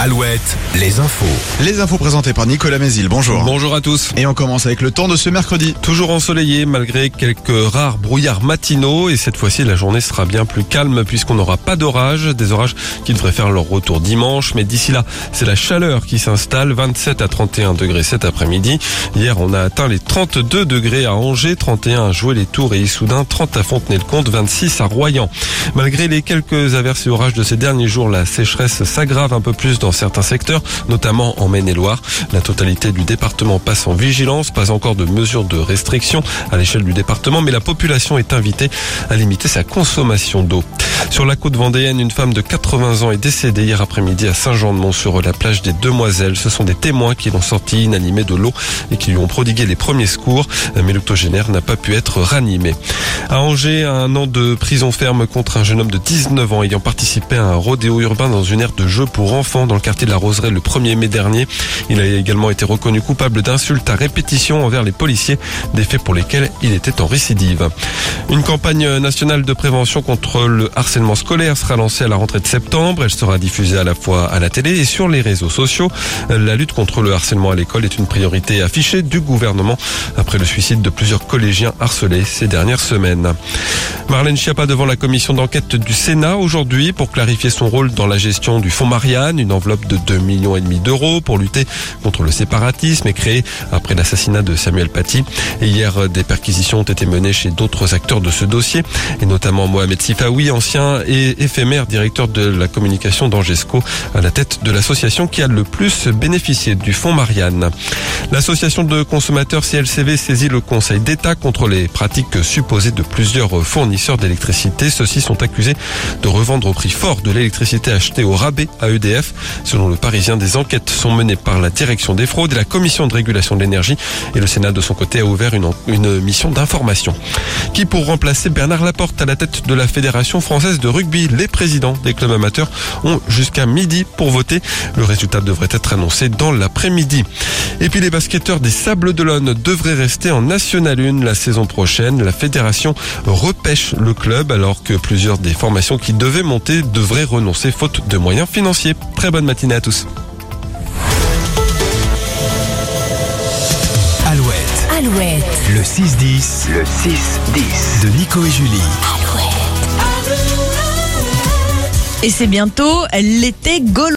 Alouette, les infos. Les infos présentées par Nicolas Mézil, bonjour. Bonjour à tous. Et on commence avec le temps de ce mercredi. Toujours ensoleillé malgré quelques rares brouillards matinaux et cette fois-ci la journée sera bien plus calme puisqu'on n'aura pas d'orage, des orages qui devraient faire leur retour dimanche mais d'ici là c'est la chaleur qui s'installe, 27 à 31 degrés cet après-midi. Hier on a atteint les 32 degrés à Angers, 31 à Jouer les Tours et Issoudun, 30 à Fontenay-le-Comte, 26 à Royan. Malgré les quelques averses et orages de ces derniers jours, la sécheresse s'aggrave un peu plus dans certains secteurs, notamment en Maine-et-Loire. La totalité du département passe en vigilance, pas encore de mesures de restriction à l'échelle du département, mais la population est invitée à limiter sa consommation d'eau. Sur la côte vendéenne, une femme de 80 ans est décédée hier après-midi à Saint-Jean-de-Mont sur la plage des Demoiselles. Ce sont des témoins qui l'ont sorti inanimé de l'eau et qui lui ont prodigué les premiers secours, mais l'octogénaire n'a pas pu être ranimé. À Angers, un an de prison ferme contre un jeune homme de 19 ans ayant participé à un rodéo urbain dans une aire de jeu pour enfants dans le quartier de la Roseraie le 1er mai dernier. Il a également été reconnu coupable d'insultes à répétition envers les policiers, des faits pour lesquels il était en récidive. Une campagne nationale de prévention contre le harcèlement scolaire sera lancée à la rentrée de septembre. Elle sera diffusée à la fois à la télé et sur les réseaux sociaux. La lutte contre le harcèlement à l'école est une priorité affichée du gouvernement après le suicide de plusieurs collégiens harcelés ces dernières semaines. Marlène Schiappa devant la commission d'enquête du Sénat aujourd'hui pour clarifier son rôle dans la gestion du fonds Marianne, une enveloppe de 2 millions et demi d'euros pour lutter contre le séparatisme et créée après l'assassinat de Samuel Paty. Et hier, des perquisitions ont été menées chez d'autres acteurs de ce dossier, et notamment Mohamed Sifawi, ancien et éphémère directeur de la communication d'Angesco, à la tête de l'association qui a le plus bénéficié du fonds Marianne. L'association de consommateurs CLCV saisit le Conseil d'État contre les pratiques supposées de plusieurs fournisseurs d'électricité. Ceux-ci sont accusés de revendre au prix fort de l'électricité achetée au rabais à EDF. Selon le Parisien, des enquêtes sont menées par la direction des fraudes et la commission de régulation de l'énergie. Et le Sénat, de son côté, a ouvert une, une mission d'information. Qui pour remplacer Bernard Laporte à la tête de la Fédération française de rugby Les présidents des clubs amateurs ont jusqu'à midi pour voter. Le résultat devrait être annoncé dans l'après-midi. Et puis les basketteurs des Sables d'Olonne devraient rester en National 1 la saison prochaine. La fédération repêche le club alors que plusieurs des formations qui devaient monter devraient renoncer faute de moyens financiers. Très bonne matinée à tous. Alouette, Alouette, le 6-10 Le 6-10. de Nico et Julie. Et c'est bientôt l'été Gaulois.